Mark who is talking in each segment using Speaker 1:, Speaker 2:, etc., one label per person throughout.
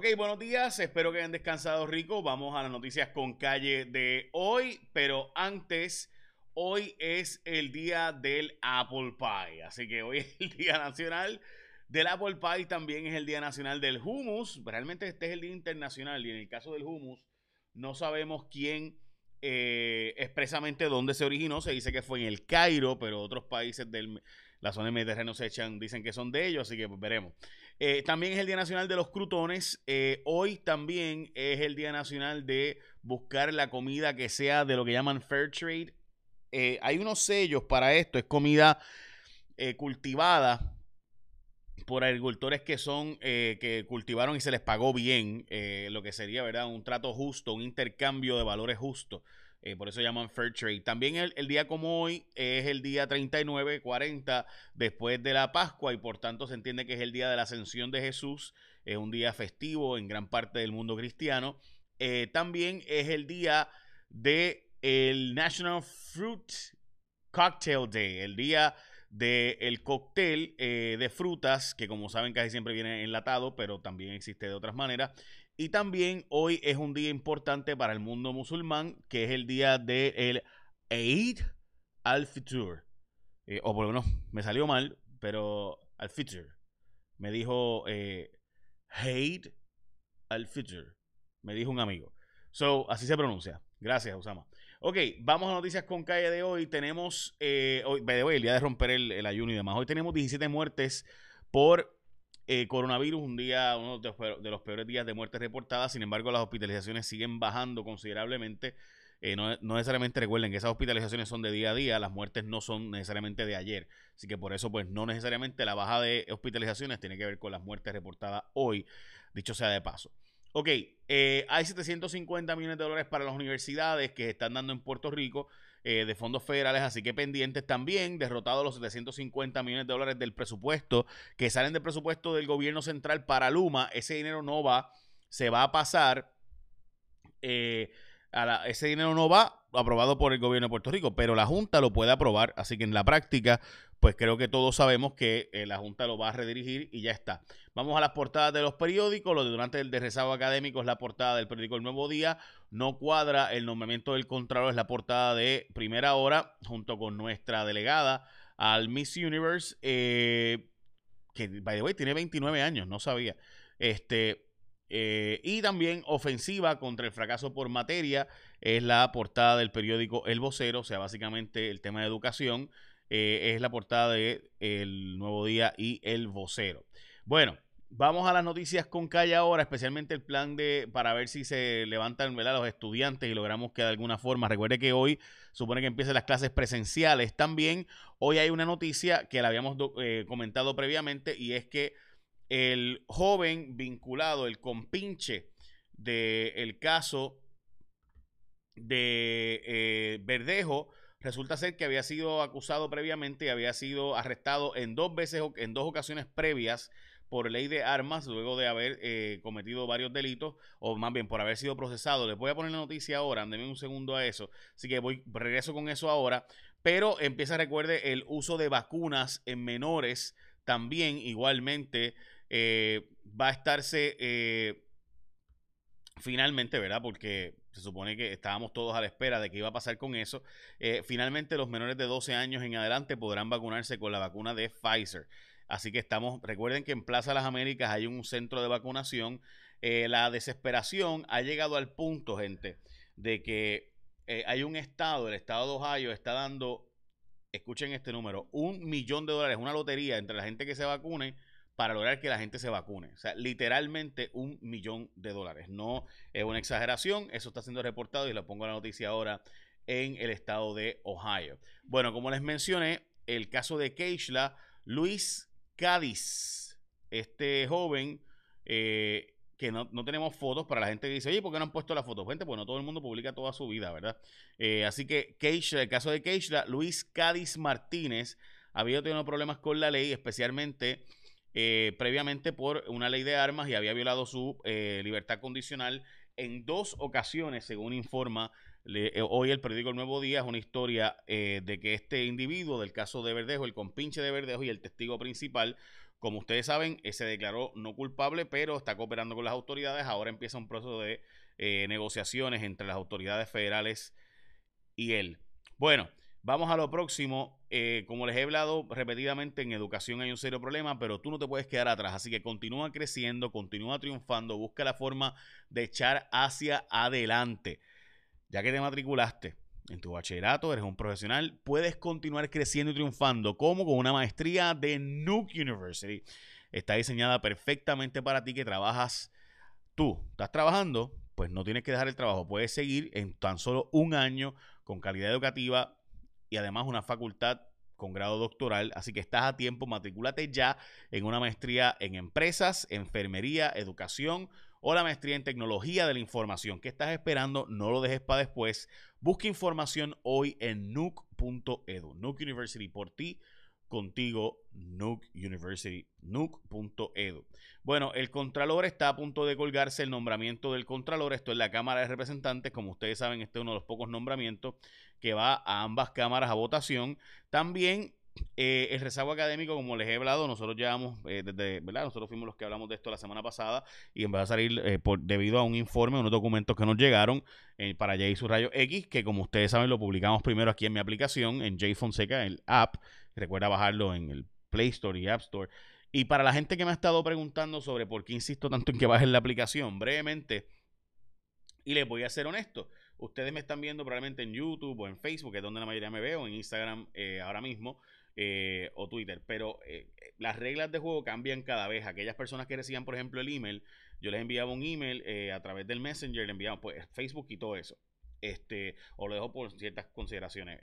Speaker 1: Ok, buenos días, espero que hayan descansado rico. Vamos a las noticias con calle de hoy, pero antes, hoy es el día del Apple Pie, así que hoy es el día nacional del Apple Pie, también es el día nacional del hummus, realmente este es el día internacional y en el caso del hummus no sabemos quién eh, expresamente dónde se originó, se dice que fue en el Cairo, pero otros países de la zona mediterránea se echan, dicen que son de ellos, así que pues, veremos. Eh, también es el Día Nacional de los Crutones. Eh, hoy también es el Día Nacional de buscar la comida que sea de lo que llaman Fair Trade. Eh, hay unos sellos para esto. Es comida cultivada por agricultores que son que cultivaron y se les pagó bien lo que sería verdad un trato justo un intercambio de valores justo eh, por eso llaman Fair Trade. También el, día como hoy es el día 39, 40 después de la Pascua y por tanto se entiende que es el día de la ascensión de Jesús. Es un día festivo en gran parte del mundo cristiano. Eh, también es el día de el National Fruit Cocktail Day, el día del el cóctel eh, de frutas, que como saben casi siempre viene enlatado, pero también existe de otras maneras. Y también hoy es un día importante para el mundo musulmán, que es el día del Eid al-Fitr. Eh, o por lo menos me salió mal, pero al-Fitr. Me dijo eh, Eid al-Fitr. Me dijo un amigo. So, así se pronuncia. Gracias, Usama. Ok, vamos a noticias con calle de hoy. Tenemos, eh, hoy, hoy, el día de romper el, el ayuno y demás. Hoy tenemos 17 muertes por eh, coronavirus, un día, uno de los, peores días de muerte reportadas. Sin embargo, las hospitalizaciones siguen bajando considerablemente. Eh, no, necesariamente recuerden que esas hospitalizaciones son de día a día, las muertes no son necesariamente de ayer. Así que por eso, pues no necesariamente la baja de hospitalizaciones tiene que ver con las muertes reportadas hoy, dicho sea de paso. Ok, eh, hay 750 millones de dólares para las universidades que están dando en Puerto Rico. Eh, de fondos federales, así que pendientes también, derrotados los 750 millones de dólares del presupuesto que salen del presupuesto del gobierno central para Luma, ese dinero no va, se va a pasar, eh, a ese dinero no va aprobado por el gobierno de Puerto Rico, pero la Junta lo puede aprobar, así que en la práctica pues creo que todos sabemos que eh, la Junta lo va a redirigir y ya está. Vamos a las portadas de los periódicos. Lo de durante el de rezago académico es la portada del periódico El Nuevo Día. No cuadra el nombramiento del Contralor, es la portada de Primera Hora, junto con nuestra delegada al Miss Universe, eh, que, by the way, tiene 29 años, no sabía. Este, eh, y también ofensiva contra el fracaso por materia es la portada del periódico El Vocero, o sea, básicamente el tema de educación. Eh, es la portada de El Nuevo Día y El Vocero. Bueno, vamos a las noticias con calle ahora, especialmente el plan de para ver si se levantan los estudiantes y logramos que de alguna forma, recuerde que hoy supone que empiezan las clases presenciales también. Hoy hay una noticia que la habíamos eh, comentado previamente y es que el joven vinculado, el compinche del caso de eh, Verdejo, Resulta ser que había sido acusado previamente y había sido arrestado en dos veces, en dos ocasiones previas por ley de armas, luego de haber eh, cometido varios delitos, o más bien por haber sido procesado. Les voy a poner la noticia ahora, denme un segundo a eso. Así que voy, regreso con eso ahora. Pero empieza, recuerde, el uso de vacunas en menores también igualmente eh, va a estarse eh, finalmente, ¿verdad? Porque se supone que estábamos todos a la espera de qué iba a pasar con eso. Eh, finalmente, los menores de 12 años en adelante podrán vacunarse con la vacuna de Pfizer. Así que estamos, recuerden que en Plaza Las Américas hay un centro de vacunación. Eh, la desesperación ha llegado al punto, gente, de que eh, hay un estado, el estado de Ohio está dando, escuchen este número, un millón de dólares, una lotería entre la gente que se vacune para lograr que la gente se vacune. O sea, literalmente un millón de dólares. No es una exageración, eso está siendo reportado y lo pongo en la noticia ahora en el estado de Ohio. Bueno, como les mencioné, el caso de Keishla, Luis Cádiz, este joven eh, que no, tenemos fotos para la gente que dice, oye, ¿por qué no han puesto la foto? Gente, pues no todo el mundo publica toda su vida, ¿verdad? Eh, así que Keishla, el caso de Keishla, Luis Cádiz Martínez había tenido problemas con la ley, especialmente eh, previamente por una ley de armas y había violado su eh, libertad condicional en dos ocasiones, según informa eh, hoy el periódico El Nuevo Día. Es una historia de que este individuo del caso de Verdejo, el compinche de Verdejo y el testigo principal, Como ustedes saben, se declaró no culpable, pero está cooperando con las autoridades. Ahora empieza un proceso de eh, negociaciones entre las autoridades federales y él. Bueno, vamos a lo próximo. Eh, como les he hablado repetidamente, en educación hay un serio problema, pero tú no te puedes quedar atrás. Así que continúa creciendo, continúa triunfando, busca la forma de echar hacia adelante. Ya que te matriculaste en tu bachillerato, eres un profesional, puedes continuar creciendo y triunfando, como con una maestría de Nuke University. Está diseñada perfectamente para ti que trabajas tú. ¿Estás trabajando? Pues no tienes que dejar el trabajo. Puedes seguir en tan solo un año con calidad educativa y además una facultad con grado doctoral, así que estás a tiempo, matricúlate ya en una maestría en empresas, enfermería, educación o la maestría en tecnología de la información. ¿Qué estás esperando? No lo dejes para después. Busca información hoy en nuke.edu. Nuke University por ti, contigo, Nuke University, nuke.edu. Bueno, el Contralor está a punto de colgarse el nombramiento del Contralor. Esto es la Cámara de Representantes. Como ustedes saben, este es uno de los pocos nombramientos que va a ambas cámaras a votación. También eh, el rezago académico, como les he hablado, nosotros llevamos, eh, desde, ¿verdad? Nosotros fuimos los que hablamos de esto la semana pasada y en vez de salir eh, por, debido a un informe, unos documentos que nos llegaron para J su rayo X, que como ustedes saben lo publicamos primero aquí en mi aplicación, en J Fonseca, el app. Recuerda bajarlo en el Play Store y App Store. Y para la gente que me ha estado preguntando sobre por qué insisto tanto en que bajen la aplicación, brevemente, y les voy a ser honesto, ustedes me están viendo probablemente en YouTube o en Facebook, que es donde la mayoría me veo, en Instagram ahora mismo. Eh, o Twitter. Pero eh, las reglas de juego cambian cada vez. Aquellas personas que recibían, por ejemplo, el email, yo les enviaba un email eh, a través del Messenger, le enviaba pues, Facebook y todo eso. Este, o lo dejo por ciertas consideraciones.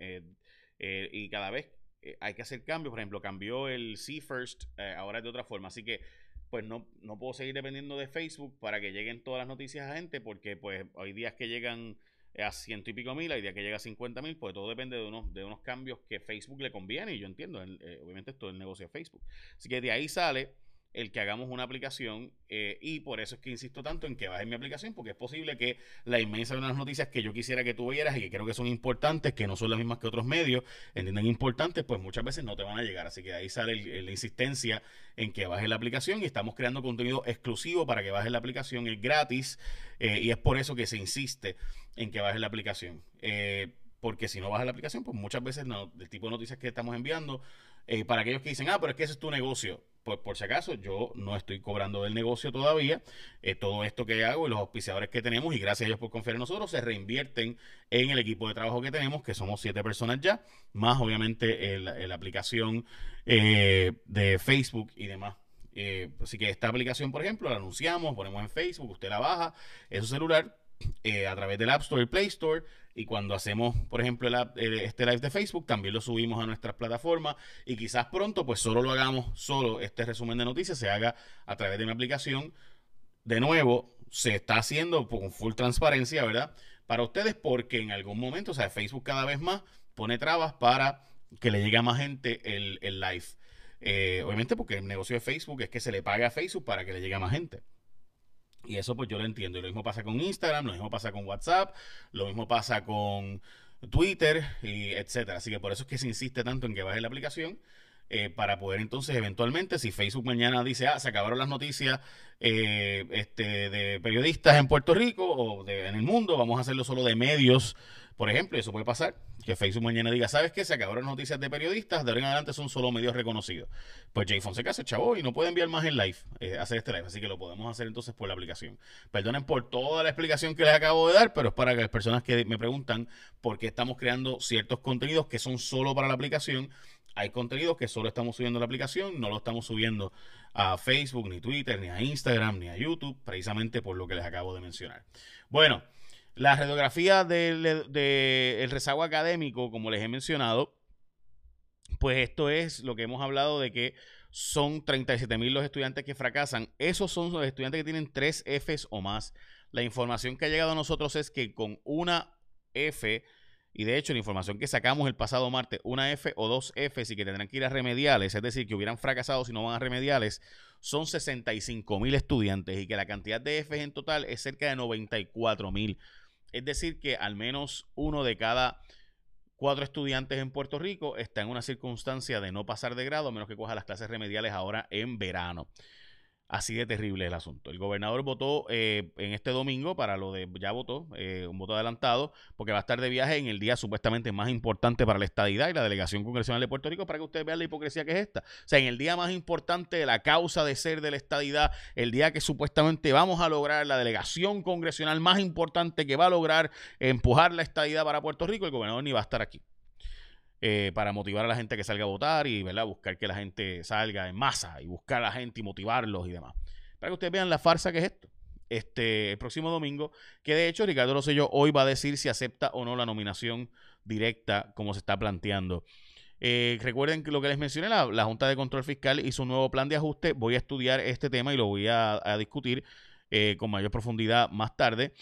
Speaker 1: y cada vez hay que hacer cambios. Por ejemplo, cambió el See First, ahora es de otra forma. Así que pues no, no puedo seguir dependiendo de Facebook para que lleguen todas las noticias a gente, porque pues hay días que llegan a ciento y pico mil, hay día que llega a 50 mil, pues todo depende de unos, de unos cambios que Facebook le conviene y yo entiendo, eh, obviamente esto es el negocio de Facebook. Así que de ahí sale el que hagamos una aplicación eh, y por eso es que insisto tanto en que bajes mi aplicación porque es posible que la inmensa de las noticias que yo quisiera que tú vieras y que creo que son importantes, que no son las mismas que otros medios, entienden importantes, pues muchas veces no te van a llegar. Así que ahí sale la insistencia en que bajes la aplicación y estamos creando contenido exclusivo para que bajes la aplicación, es gratis eh, y es por eso que se insiste en que bajes la aplicación. Eh, porque si no bajas la aplicación, pues muchas veces no, el tipo de noticias que estamos enviando, para aquellos que dicen, ah, pero es que ese es tu negocio pues por si acaso, yo no estoy cobrando del negocio todavía. Eh, todo esto que hago y los auspiciadores que tenemos, y gracias a ellos por confiar en nosotros, se reinvierten en el equipo de trabajo que tenemos, que somos siete personas ya, más obviamente la aplicación eh, de Facebook y demás. Eh, así que esta aplicación, por ejemplo, la anunciamos, ponemos en Facebook, usted la baja en su celular a través del App Store y Play Store y cuando hacemos, por ejemplo, este live de Facebook, también lo subimos a nuestras plataformas y quizás pronto, pues solo lo hagamos, solo este resumen de noticias se haga a través de mi aplicación. De nuevo, se está haciendo con full transparencia, ¿verdad? Para ustedes, porque en algún momento, o sea, Facebook cada vez más pone trabas para que le llegue a más gente el, live. Eh, obviamente porque el negocio de Facebook es que se le pague a Facebook para que le llegue a más gente. Y eso pues yo lo entiendo. Y lo mismo pasa con Instagram, lo mismo pasa con WhatsApp, lo mismo pasa con Twitter, y etcétera. Así que por eso es que se insiste tanto en que baje la aplicación. Eh, para poder entonces eventualmente, si Facebook mañana dice, ah, se acabaron las noticias eh, este, de periodistas en Puerto Rico o de, en el mundo, vamos a hacerlo solo de medios por ejemplo, eso puede pasar, que Facebook mañana diga, ¿sabes qué? Se acabaron las noticias de periodistas, de ahora en adelante son solo medios reconocidos. Pues Jay Fonseca se chavó y no puede enviar más en live, eh, hacer este live, así que lo podemos hacer entonces por la aplicación. Perdonen por toda la explicación que les acabo de dar, pero es para que las personas que me preguntan por qué estamos creando ciertos contenidos que son solo para la aplicación. Hay contenidos que solo estamos subiendo a la aplicación, no lo estamos subiendo a Facebook, ni Twitter, ni a Instagram, ni a YouTube, precisamente por lo que les acabo de mencionar. Bueno, la radiografía del rezago académico, como les he mencionado, pues esto es lo que hemos hablado de que son 37 mil los estudiantes que fracasan. Esos son los estudiantes que tienen tres Fs o más. La información que ha llegado a nosotros es que con una F, y de hecho la información que sacamos el pasado martes, una F o dos Fs y que tendrán que ir a remediales, es decir, que hubieran fracasado si no van a remediales, son 65 mil estudiantes y que la cantidad de Fs en total es cerca de 94 mil. Es decir, que al menos uno de cada cuatro estudiantes en Puerto Rico está en una circunstancia de no pasar de grado a menos que coja las clases remediales ahora en verano. Así de terrible el asunto. El gobernador votó eh, en este domingo para lo de, ya votó, eh, un voto adelantado, porque va a estar de viaje en el día supuestamente más importante para la estadidad y la delegación congresional de Puerto Rico, para que ustedes vean la hipocresía que es esta. O sea, en el día más importante de la causa de ser de la estadidad, el día que supuestamente vamos a lograr la delegación congresional más importante que va a lograr empujar la estadidad para Puerto Rico, el gobernador ni va a estar aquí. Eh, para motivar a la gente que salga a votar y ¿verdad? buscar que la gente salga en masa y buscar a la gente y motivarlos y demás. Para que ustedes vean la farsa que es esto. Este, el próximo domingo, que de hecho Ricardo Rosselló hoy va a decir si acepta o no la nominación directa como se está planteando. Eh, recuerden que lo que les mencioné, la, Junta de Control Fiscal hizo un nuevo plan de ajuste. Voy a estudiar este tema y lo voy a, discutir eh, con mayor profundidad más tarde.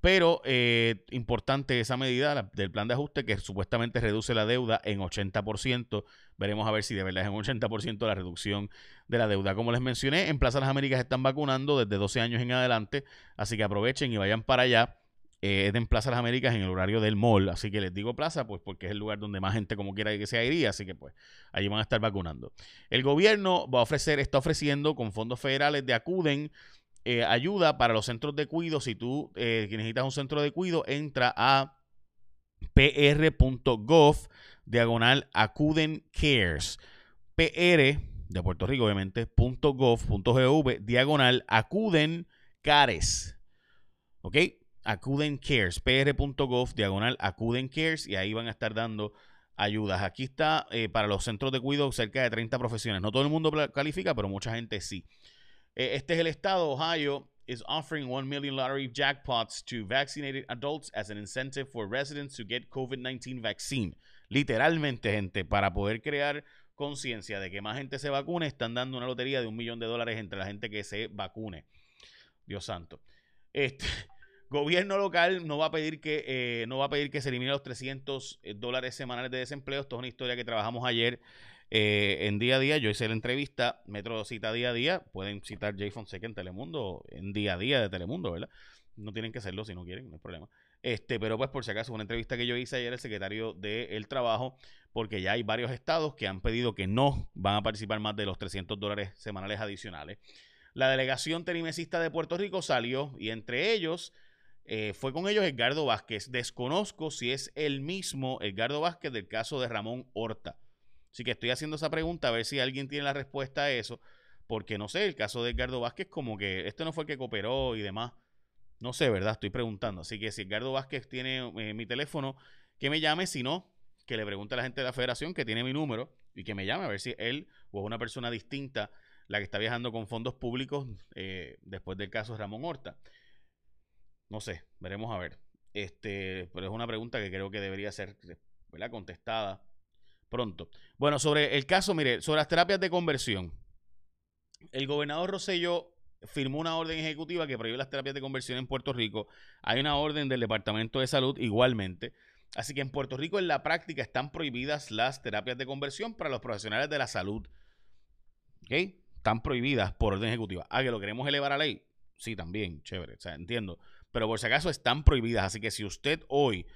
Speaker 1: Pero eh, importante esa medida del plan de ajuste que supuestamente reduce la deuda en 80%. Veremos a ver si de verdad es en 80% la reducción de la deuda. Como les mencioné, en Plaza Las Américas están vacunando desde 12 años en adelante, así que aprovechen y vayan para allá. Eh, es en Plaza Las Américas en el horario del mall, así que les digo plaza, pues porque es el lugar donde más gente como quiera que sea iría, así que pues allí van a estar vacunando. El gobierno va a ofrecer, está ofreciendo con fondos federales de Acuden eh, ayuda para los centros de cuido. Si tú eh, necesitas un centro de cuido, entra a pr.gov diagonal acuden cares. PR de Puerto Rico, obviamente, .gov.gov diagonal acuden cares. ¿Ok? Acuden cares. pr.gov diagonal acuden cares y ahí van a estar dando ayudas. Aquí está eh, para los centros de cuido cerca de 30 profesiones. No todo el mundo califica, pero mucha gente sí. Eh, este es el estado. Ohio is offering 1 million lottery jackpots to vaccinated adults as an incentive for residents to get COVID-19 vaccine. Literalmente, gente, para poder crear conciencia de que más gente se vacune, están dando una lotería de un millón de dólares entre la gente que se vacune. Dios santo. Este gobierno local no va a pedir que eh, no va a pedir que se eliminen los 300 eh, dólares semanales de desempleo. Esto es una historia que trabajamos ayer eh, en día a día, yo hice la entrevista, Metro cita día a día, pueden citar Jay Fonseca en Telemundo, en día a día de Telemundo, ¿verdad? No tienen que hacerlo si no quieren, no hay problema. Este, pero pues por si acaso, una entrevista que yo hice ayer al secretario del Trabajo, porque ya hay varios estados que han pedido que no van a participar más de los 300 dólares semanales adicionales. La delegación terimesista de Puerto Rico salió y entre ellos eh, fue con ellos Edgardo Vázquez. Desconozco si es el mismo Edgardo Vázquez del caso de Ramón Horta. Así que estoy haciendo esa pregunta a ver si alguien tiene la respuesta a eso, porque no sé, el caso de Edgardo Vázquez como que este no fue que cooperó y demás. No sé, ¿verdad? Estoy preguntando. Así que si Edgardo Vázquez tiene eh, mi teléfono, que me llame, si no, que le pregunte a la gente de la federación que tiene mi número y que me llame a ver si él o es una persona distinta la que está viajando con fondos públicos eh, después del caso de Ramón Horta. No sé, veremos a ver. Este, pero es una pregunta que creo que debería ser ¿verdad? contestada pronto. Bueno, sobre el caso, mire, sobre las terapias de conversión. El gobernador Rosello firmó una orden ejecutiva que prohíbe las terapias de conversión en Puerto Rico. Hay una orden del Departamento de Salud igualmente. Así que en Puerto Rico en la práctica están prohibidas las terapias de conversión para los profesionales de la salud. ¿Ok? Están prohibidas por orden ejecutiva. Ah, que lo queremos elevar a ley. Sí, también, chévere. O sea, entiendo. Pero por si acaso están prohibidas. Así que si usted hoy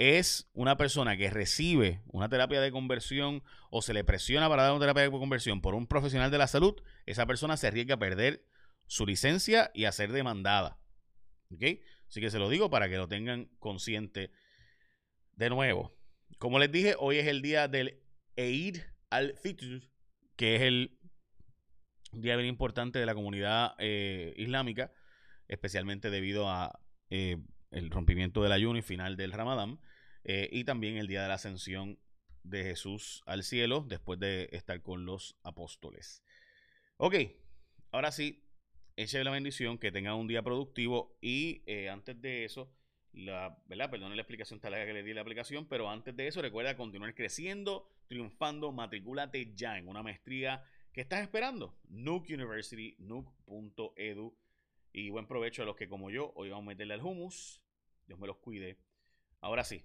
Speaker 1: es una persona que recibe una terapia de conversión o se le presiona para dar una terapia de conversión por un profesional de la salud, esa persona se arriesga a perder su licencia y a ser demandada. ¿Ok? Así que se lo digo para que lo tengan consciente de nuevo. Como les dije, hoy es el día del Eid al-Fitr, que es el día bien importante de la comunidad eh, islámica, especialmente debido a eh, el rompimiento del ayuno y final del Ramadán. Eh, y también el día de la ascensión de Jesús al cielo después de estar con los apóstoles. Ok, ahora sí, eche la bendición, que tengan un día productivo y eh, antes de eso, la, ¿verdad? Perdón la explicación tal que le di la aplicación, pero antes de eso recuerda continuar creciendo, triunfando, matricúlate ya en una maestría que estás esperando. Nuke University, nuke.edu. Y buen provecho a los que como yo hoy vamos a meterle al hummus. Dios me los cuide. Ahora sí,